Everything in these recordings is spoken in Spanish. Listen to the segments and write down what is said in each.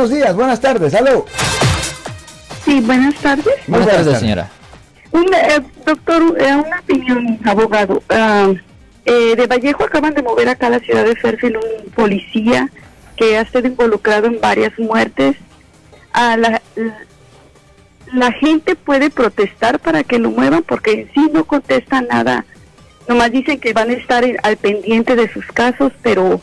buenos días, buenas tardes, aló. Sí, buenas tardes. Buenas, tardes, señora. Eh, doctor, eh, una opinión, abogado. Ah, eh, de Vallejo acaban de mover acá a la ciudad de Fairfield un policía que ha sido involucrado en varias muertes. A la, la gente puede protestar para que lo muevan porque en sí no contestan nada. Nomás dicen que van a estar al pendiente de sus casos, pero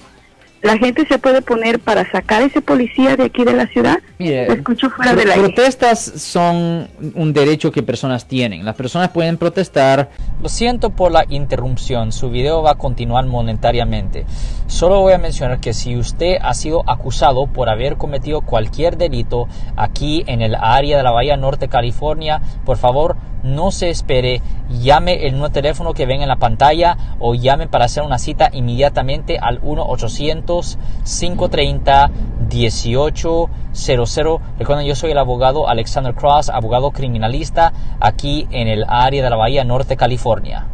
la gente se puede poner para sacar a ese policía de aquí de la ciudad. Mire, escucho fuera de la protestas son un derecho que personas tienen. Las personas pueden protestar. Lo siento por la interrupción. Su video va a continuar monetariamente. Solo voy a mencionar que si usted ha sido acusado por haber cometido cualquier delito aquí en el área de la Bahía Norte, California, por favor no se espere, llame el nuevo teléfono que ven en la pantalla o llame para hacer una cita inmediatamente al 1-800-530-1800. Recuerden, yo soy el abogado Alexander Cross, abogado criminalista aquí en el área de la Bahía Norte, California.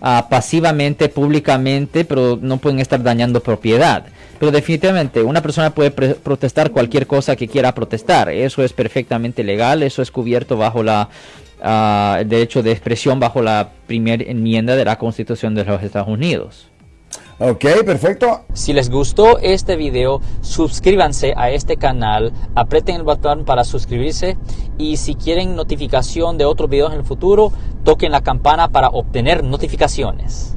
Ah, pasivamente, públicamente, pero no pueden estar dañando propiedad. Pero definitivamente una persona puede protestar cualquier cosa que quiera protestar. Eso es perfectamente legal, eso es cubierto bajo la el derecho de expresión bajo la primera enmienda de la Constitución de los Estados Unidos. Ok, perfecto. Si les gustó este video, suscríbanse a este canal, aprieten el botón para suscribirse y si quieren notificación de otros videos en el futuro, toquen la campana para obtener notificaciones.